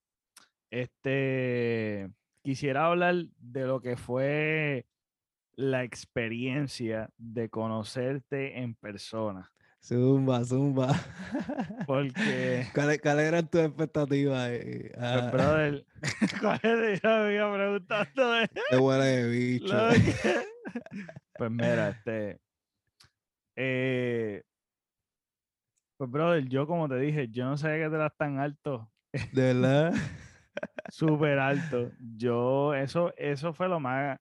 Este, quisiera hablar de lo que fue la experiencia de conocerte en persona. Zumba, zumba. Porque. ¿Cuáles eran tus expectativas? Eh? Pues, ah. brother, ¿cuál es? Yo me iba preguntando. De... Qué huele de bicho. Pues mira, este. Eh, pues, brother, yo como te dije, yo no sabía que te eras tan alto. ¿De verdad? Súper alto. Yo, eso, eso fue lo más.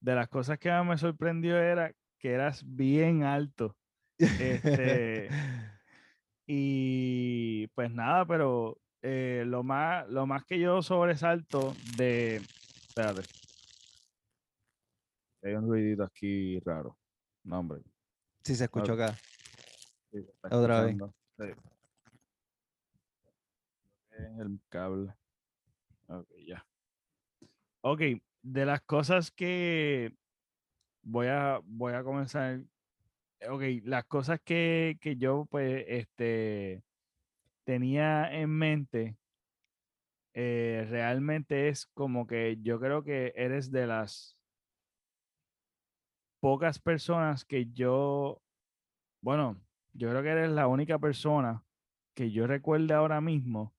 De las cosas que más me sorprendió era que eras bien alto. Este, y pues nada, pero eh, lo, más, lo más que yo sobresalto de... Espérate. Hay un ruidito aquí raro. No, hombre. Sí, se escuchó acá. Otra vez. El cable. Ok, ya. Ok, de las cosas que voy a, voy a comenzar ok, las cosas que, yo pues este, tenía en mente eh, realmente es como que yo creo que eres de las pocas personas que yo, bueno, yo creo que eres la única persona que yo recuerde ahora mismo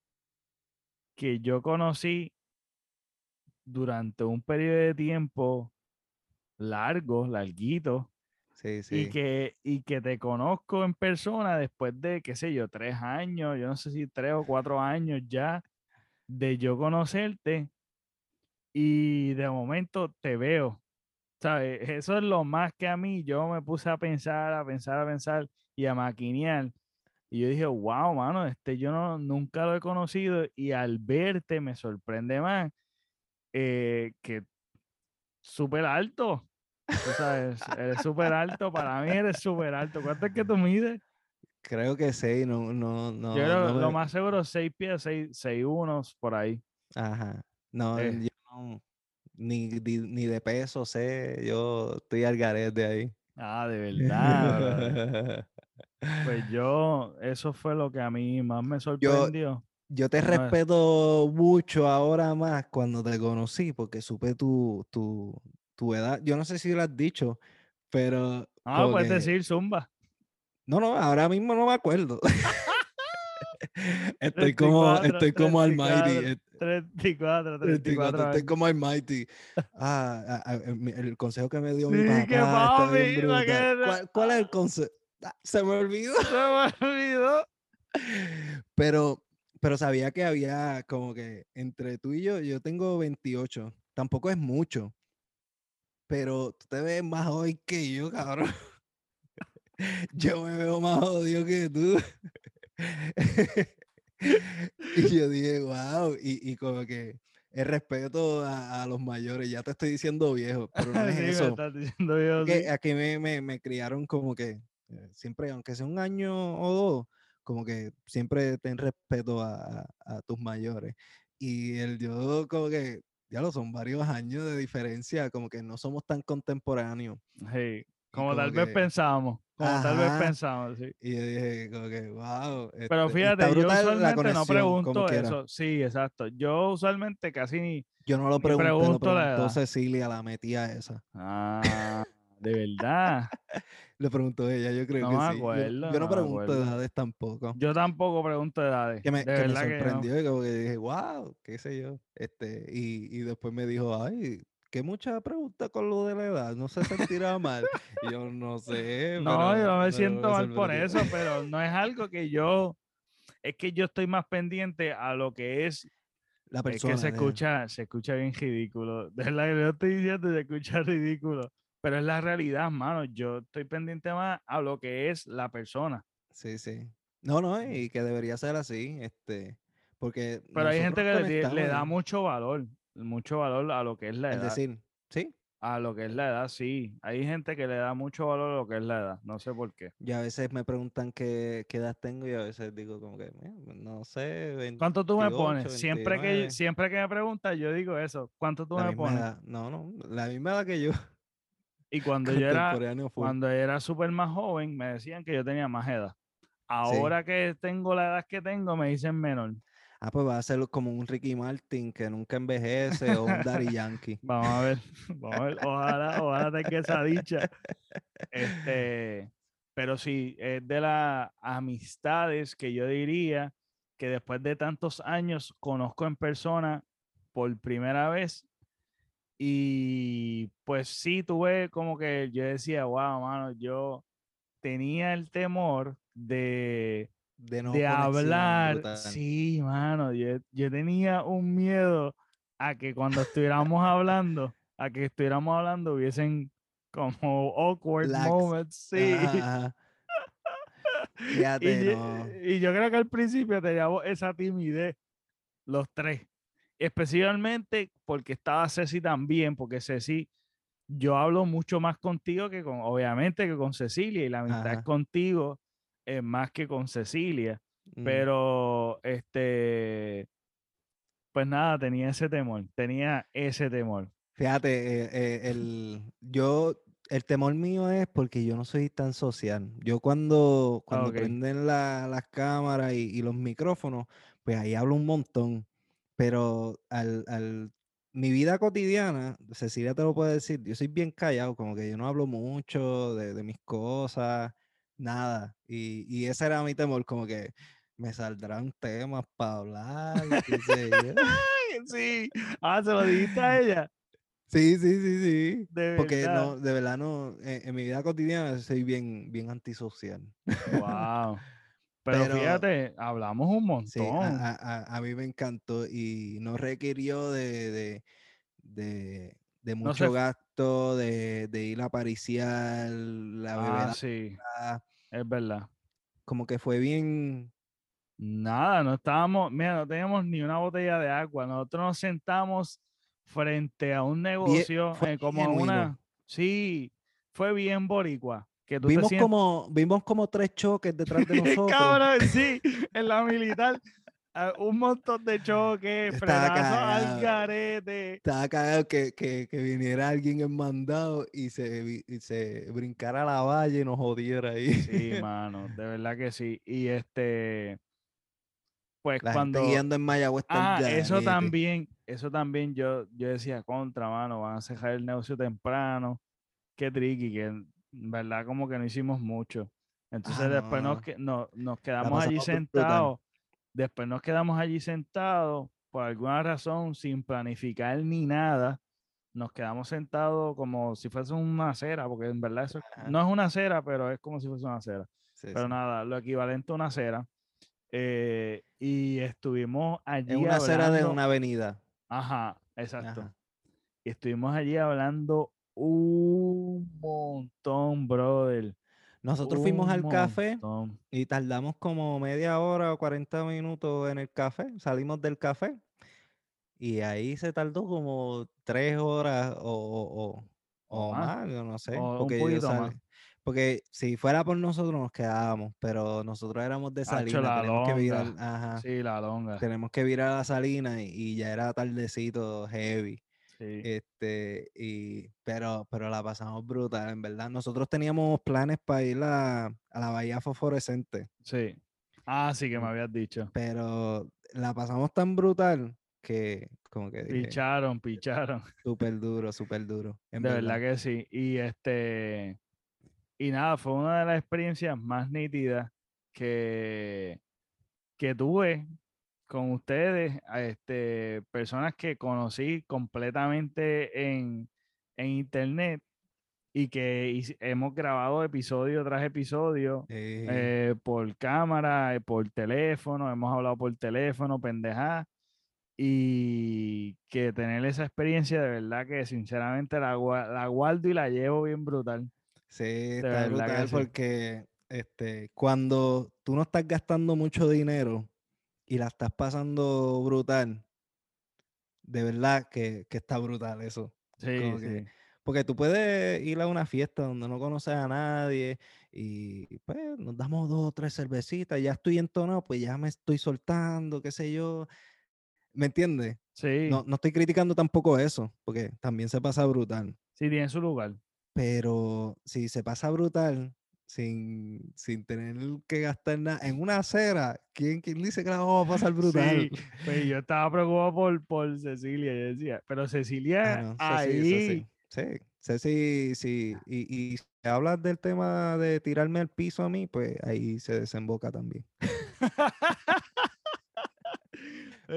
que yo conocí durante un periodo de tiempo largo, larguito, y, que, y que te conozco en persona después de, qué sé yo, tres años, yo no sé si tres o cuatro años ya de yo conocerte y de momento te veo. ¿Sabes? Eso es lo más que a mí, yo me puse a pensar, a pensar, a pensar y a maquinear. Y yo dije, wow, mano, este yo no, nunca lo he conocido y al verte me sorprende más eh, que súper alto. Tú sabes, eres súper alto. Para mí eres súper alto. ¿Cuánto es que tú mides? Creo que seis, no, no, no. Yo creo lo más seguro seis pies, seis, seis unos por ahí. Ajá. No, eh. yo no, ni, ni, de peso sé, yo estoy al garete ahí. Ah, de verdad. pues yo, eso fue lo que a mí más me sorprendió. Yo, te respeto mucho ahora más cuando te conocí, porque supe tu, tu, tu edad, yo no sé si lo has dicho, pero... Ah, puedes decir Zumba. No, no, ahora mismo no me acuerdo. estoy como, estoy como Almighty. 34, 34. estoy como Almighty. Ah, el consejo que me dio mi papá. ¿Cuál, ¿Cuál, es el consejo? Ah, se me olvidó. Se me olvidó. Pero, pero sabía que había como que entre tú y yo, yo tengo 28. Tampoco es mucho pero tú te ves más hoy que yo, cabrón. yo me veo más jodido que tú. y yo dije, wow, y, y como que el respeto a, los mayores, ya te estoy diciendo viejo, pero no es eso. que aquí me, me, me, criaron como que eh, siempre, aunque sea un año o dos, como que siempre ten respeto a, a tus mayores. Y el yo como que ya lo son varios años de diferencia, como que no somos tan contemporáneos. Sí, como, tal vez pensábamos, como tal vez pensábamos, sí. Y yo dije, como que, wow. Pero este, fíjate, yo usualmente no pregunto eso. Sí, exacto. Yo usualmente casi ni. Yo no lo pregunté, pregunto lo preguntó Cecilia, la metía esa. Ah, de verdad. Le preguntó ella, yo creo que sí. Yo, no, pregunto edades tampoco. Yo tampoco pregunto edades. Que me, que me sorprendió y como que dije, wow, qué sé yo. Este, y, y después me dijo, ay, qué mucha pregunta con lo de la edad, no se sentirá mal. yo no sé. No, yo no me siento mal por eso, pero no es algo que yo, es que yo estoy más pendiente a lo que es La persona. Es que se escucha, se escucha bien ridículo. De verdad que yo estoy diciendo, se escucha ridículo. Pero es la realidad, mano. Yo estoy pendiente más a lo que es la persona. Sí, sí. No, no, y que debería ser así, este, porque... Pero hay gente que le, da mucho valor, mucho valor a lo que es la edad. Es decir, ¿sí? A lo que es la edad, sí. Hay gente que le da mucho valor a lo que es la edad. No sé por qué. Y a veces me preguntan qué, edad tengo y a veces digo como que, no sé. ¿Cuánto tú me pones? siempre que, siempre que me preguntas, yo digo eso. ¿Cuánto tú me pones? No, no, la misma edad que yo. Y cuando yo era, cuando era súper más joven, me decían que yo tenía más edad. Ahora que tengo la edad que tengo, me dicen menor. Ah, pues va a ser como un Ricky Martin que nunca envejece o un Daddy Yankee. Vamos a ver, vamos a ver. Ojalá, ojalá tenga esa dicha. Este, pero sí, es de las amistades que yo diría que después de tantos años conozco en persona por primera vez. Y pues sí, tuve como que yo decía, wow, mano, yo tenía el temor de, de, hablar. Sí, mano, yo, tenía un miedo a que cuando estuviéramos hablando, a que estuviéramos hablando hubiesen como awkward moments, sí. y, yo creo que al principio teníamos esa timidez, los tres. Especialmente porque estaba Ceci también, porque Ceci yo hablo mucho más contigo que con, obviamente, que con Cecilia y la amistad contigo es más que con Cecilia. Mm. Pero, este, pues nada, tenía ese temor, tenía ese temor. Fíjate, eh, eh, el, yo, el temor mío es porque yo no soy tan social. Yo cuando, cuando prenden las cámaras y, los micrófonos, pues ahí hablo un montón. Pero al, al mi vida cotidiana, Cecilia te lo puede decir, yo soy bien callado, como que yo no hablo mucho de, mis cosas, nada. Y, ese era mi temor, como que me saldrán temas para hablar. sí, ah, se lo dijiste a ella. Sí, sí, sí, sí. Porque no, de verdad no, en, mi vida cotidiana soy bien, bien antisocial. Wow. Pero, fíjate, hablamos un montón. a, mí me encantó y no requirió de, mucho gasto, de, ir a pariciar, la bebida. Ah, sí, es verdad. Como que fue bien... Nada, no estábamos, mira, no teníamos ni una botella de agua. Nosotros nos sentamos frente a un negocio, eh, como una... Sí, fue bien boricua vimos, como, vimos como tres choques detrás de nosotros. Cabrón, sí, en la militar. Ah, un montón de choques, al garete. Estaba cagado que, que, que, viniera alguien en mandado y se, y se brincara la valle y nos jodiera ahí. Sí, mano, de verdad que sí. Y este, pues cuando... guiando en Mayagüez Ah, eso también, eso también yo, yo decía, contra, mano, van a cerrar el negocio temprano. Qué tricky, que ¿verdad? Como que no hicimos mucho. Entonces ah, después Nos, no, nos quedamos allí sentados. Después nos quedamos allí sentados, por alguna razón, sin planificar ni nada. Nos quedamos sentados como si fuese una acera, porque en verdad eso no es una acera, pero es como si fuese una acera. pero nada, lo equivalente a una acera. Eh, y estuvimos allí. En una acera de una avenida. Ajá, exacto. Y estuvimos allí hablando un montón, brother. Nosotros fuimos al café y tardamos como media hora o 40 minutos en el café. Salimos del café y ahí se tardó como tres horas o, más, no sé. porque, si fuera por nosotros nos quedábamos, pero nosotros éramos de Salina. tenemos que virar, ajá, sí, la longa. Tenemos que virar a la Salina y, y ya era tardecito heavy. Este, y, pero, pero la pasamos brutal, en verdad. Nosotros teníamos planes para ir a, la Bahía Fosforescente. Sí. Ah, sí que me habías dicho. Pero la pasamos tan brutal que como que picharon, picharon. Súper duro, súper duro. de verdad. que sí. Y este y nada, fue una de las experiencias más nítidas que, que tuve con ustedes, este, personas que conocí completamente en, internet y que hemos grabado episodio tras episodio eh, por cámara, eh, por teléfono, hemos hablado por teléfono, pendeja y que tener esa experiencia de verdad que sinceramente la, la guardo y la llevo bien brutal. Sí, está brutal porque este, cuando tú no estás gastando mucho dinero y la estás pasando brutal, de verdad que, está brutal eso. Sí, sí. porque tú puedes ir a una fiesta donde no conoces a nadie y pues nos damos dos o tres cervecitas, ya estoy entonado, pues ya me estoy soltando, qué sé yo. ¿Me entiendes? Sí. No, no estoy criticando tampoco eso, porque también se pasa brutal. Sí, tiene su lugar. Pero si se pasa brutal sin, sin tener que gastar nada en una acera, ¿quién, quién dice que la vamos a pasar brutal? Sí, pues yo estaba preocupado por, por Cecilia, yo decía, pero Cecilia ah, ahí. Sí, Ceci, sí, y, y si hablas del tema de tirarme al piso a mí, pues ahí se desemboca también.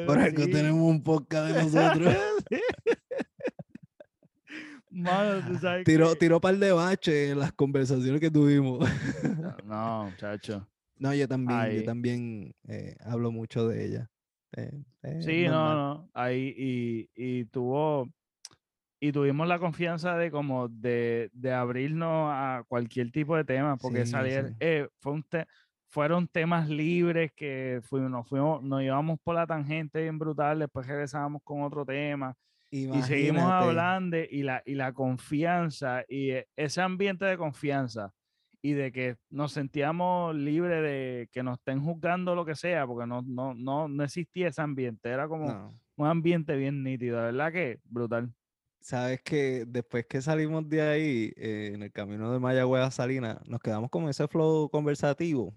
Por algo tenemos un podcast de nosotros. Tiró, tiró par de baches en las conversaciones que tuvimos. no, muchacho. No, yo también, yo también eh, hablo mucho de ella. Eh, eh, sí, no, no. Ahí, y, y tuvo, y tuvimos la confianza de como de, de abrirnos a cualquier tipo de tema, porque salir, fue un fueron temas libres que fuimos, nos fuimos, nos llevamos por la tangente bien brutal, después regresábamos con otro tema. Y seguimos hablando y la, y la confianza y e, ese ambiente de confianza y de que nos sentíamos libres de que nos estén juzgando lo que sea, porque no, no, no, no existía ese ambiente, era como un ambiente bien nítido, ¿verdad que? Brutal. Sabes que después que salimos de ahí, eh, en el camino de Mayagüez a Salina, nos quedamos con ese flow conversativo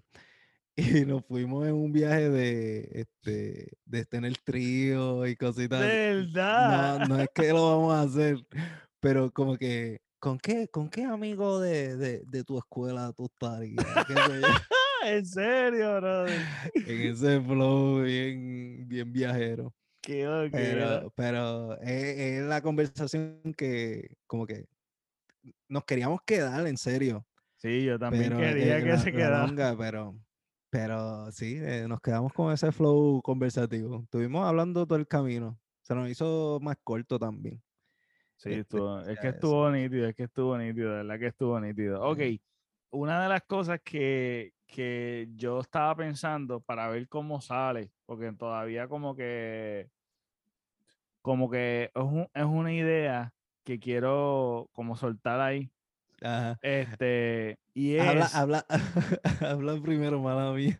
y nos fuimos en un viaje de, este, de tener trío y cositas. ¿Verdad? No, no es que lo vamos a hacer, pero como que, ¿con qué, con qué amigo de, de, de tu escuela tú estarías? ¿En serio, brother? En ese flow bien, bien viajero. Qué okay, pero, pero es, la conversación que como que nos queríamos quedar, en serio. Sí, yo también quería que se quedara. pero pero sí, eh, nos quedamos con ese flow conversativo. Estuvimos hablando todo el camino. Se nos hizo más corto también. Sí, este, es que estuvo nítido, es que estuvo nítido, de verdad que estuvo nítido. Ok, una de las cosas que, que yo estaba pensando para ver cómo sale, porque todavía como que, como que es, es una idea que quiero como soltar ahí este, y Habla, habla, habla primero, mala mía,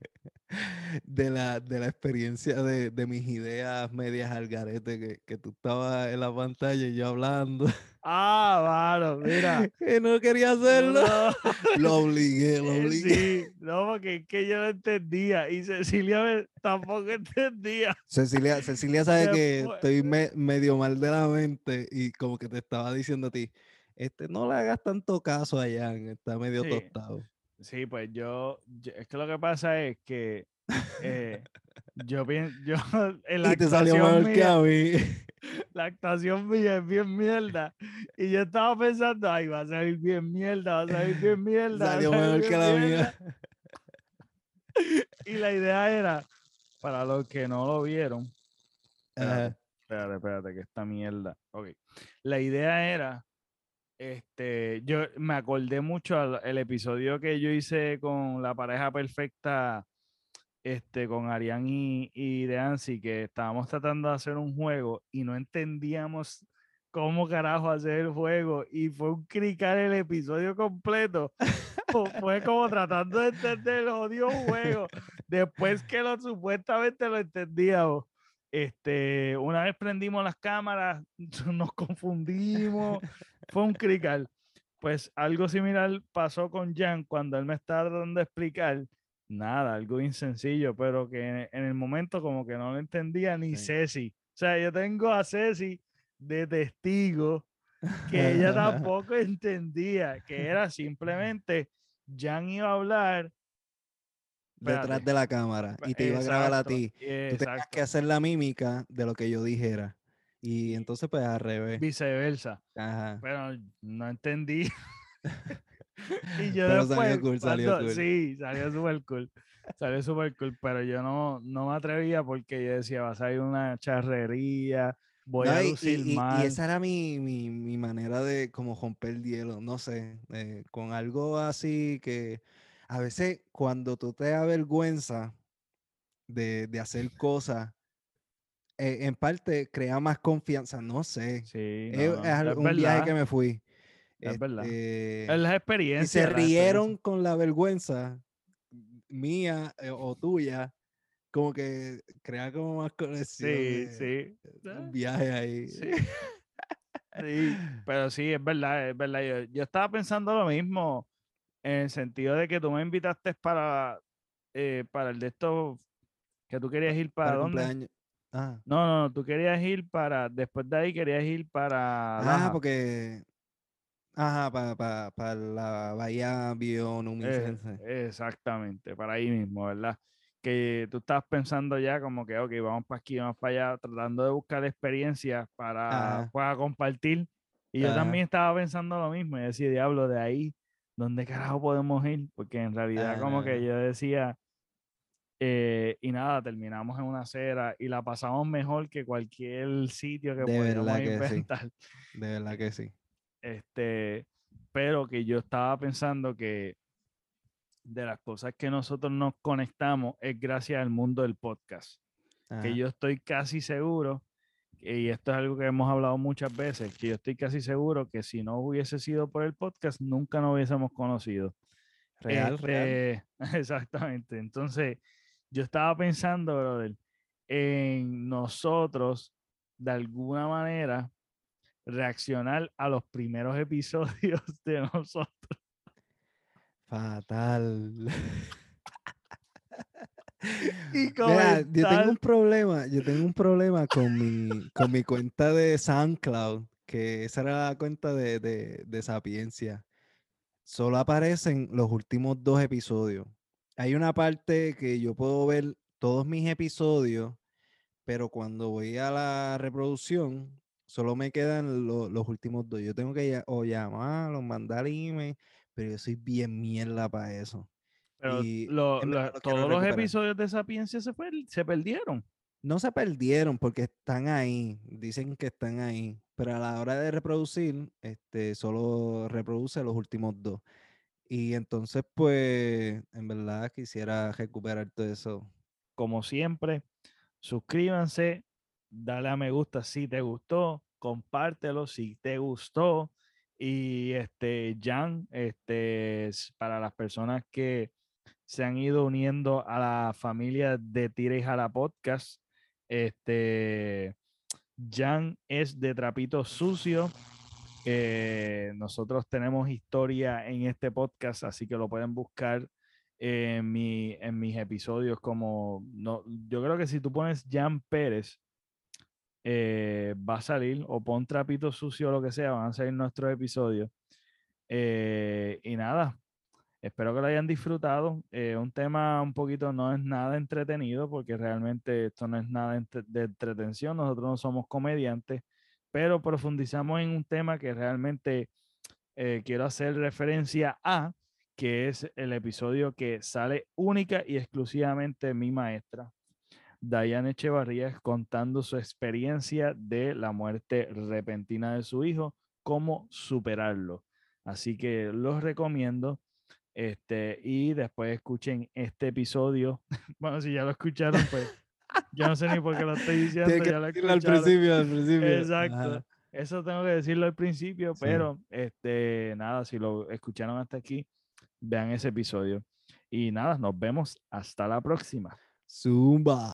de la, de la experiencia de, de mis ideas medias al garete, que, que, tú estabas en la pantalla y yo hablando. Ah, bueno, mira. que no quería hacerlo. Lo obligué, lo eh, obligué. Sí, no, porque es que yo no entendía y Cecilia tampoco entendía. Cecilia, Cecilia sabe que estoy medio mal de la mente y como que te estaba diciendo a ti este, no le hagas tanto caso allá, está medio tostado. Sí, pues yo, es que lo que pasa es que eh, yo pienso, yo en la y te salió mejor mía, que a mí. La actuación mía es bien mierda. Y yo estaba pensando, ay, va a salir bien mierda, va a salir bien mierda. Salió mejor que la mía. y la idea era, para los que no lo vieron, espérate, espérate, que esta mierda. Ok. La idea era este, yo me acordé mucho el episodio que yo hice con la pareja perfecta, este, con Arián y, y Deansi, que estábamos tratando de hacer un juego y no entendíamos cómo carajo hacer el juego y fue un cricar el episodio completo. fue como tratando de entender el odio juego. Después que lo supuestamente lo entendíamos. Este, una vez prendimos las cámaras, nos confundimos, fue un crical. Pues algo similar pasó con Jan cuando él me estaba tratando de explicar nada, algo bien sencillo, pero que en, el momento como que no lo entendía ni Ceci. O sea, yo tengo a Ceci de testigo que ella tampoco entendía, que era simplemente Jan iba a hablar detrás de la cámara y te iba a grabar a ti. Tú tenías que hacer la mímica de lo que yo dijera. Y entonces, pues al revés. Viceversa. Ajá. Pero no entendí. y yo después, salió cool, salió cool. Sí, salió súper cool. Salió súper cool, pero yo no, no me atrevía porque yo decía, va a salir una charrería, voy a lucir y, mal. Y, esa era mi, mi, mi, manera de como romper el hielo, no sé, eh, con algo así que a veces cuando tú te avergüenza de, de hacer cosas, eh, en parte crea más confianza, no sé. Sí, es, un viaje que me fui. Es verdad. Este, es la experiencia. Y se rieron con la vergüenza mía eh, o tuya, como que crea como más conexión. Sí, sí. Un viaje ahí. Sí. pero sí, es verdad, es verdad. Yo, yo, estaba pensando lo mismo, en el sentido de que tú me invitaste para, eh, para el de estos, que tú querías ir para, dónde. Ah. No, no, no, tú querías ir para, después de ahí querías ir para... Ah, porque... Ajá, para, para, la bahía bionumicense. exactamente, para ahí mismo, ¿verdad? Que tú estabas pensando ya como que, ok, vamos para aquí, vamos para allá, tratando de buscar experiencias para, para compartir. Y yo también estaba pensando lo mismo, y decía, diablo, de ahí, ¿dónde carajo podemos ir? Porque en realidad como que yo decía, eh, y nada, terminamos en una acera y la pasamos mejor que cualquier sitio que podamos inventar. De verdad que sí. Este, pero que yo estaba pensando que de las cosas que nosotros nos conectamos es gracias al mundo del podcast. Que yo estoy casi seguro, y esto es algo que hemos hablado muchas veces, que yo estoy casi seguro que si no hubiese sido por el podcast, nunca nos hubiésemos conocido. Real, real. Este, exactamente. Entonces, yo estaba pensando, brother, en nosotros, de alguna manera, reaccionar a los primeros episodios de nosotros. Fatal. yo tengo un problema, yo tengo un problema con mi, con mi cuenta de SoundCloud, que esa era la cuenta de, de, de Sapiencia. Solo aparecen los últimos dos episodios. Hay una parte que yo puedo ver todos mis episodios, pero cuando voy a la reproducción, Solo me quedan los últimos dos. Yo tengo que o llamarlos, mandar email, pero yo soy bien mierda para eso. Pero todos los episodios de Sapiencia se, se perdieron. No se perdieron porque están ahí. Dicen que están ahí. Pero a la hora de reproducir, este, solo reproduce los últimos dos. Y entonces, pues, en verdad quisiera recuperar todo eso. Como siempre, suscríbanse, dale a me gusta si te gustó, compártelo si te gustó. Y este, Jan, este, para las personas que se han ido uniendo a la familia de Tira y Jala Podcast, este, Jan es de Trapito Sucio. Eh, nosotros tenemos historia en este podcast, así que lo pueden buscar en, mi, en mis episodios como, no, yo creo que si tú pones Jan Pérez, eh, va a salir, o pon trapito sucio o lo que sea, van a salir nuestros episodios. Eh, y nada, espero que lo hayan disfrutado. Eh, un tema un poquito no es nada entretenido, porque realmente esto no es nada de entretención, nosotros no somos comediantes, pero profundizamos en un tema que realmente quiero hacer referencia a, que es el episodio que sale única y exclusivamente mi maestra, Diane Echevarría contando su experiencia de la muerte repentina de su hijo, cómo superarlo. Así que los recomiendo. Este, y después escuchen este episodio. bueno, si ya lo escucharon, pues yo no sé ni por qué lo estoy diciendo. ya lo al principio, al principio. Exacto. Eso tengo que decirlo al principio, pero este, nada, si lo escucharon hasta aquí, vean ese episodio. Y nada, nos vemos hasta la próxima. Zumba.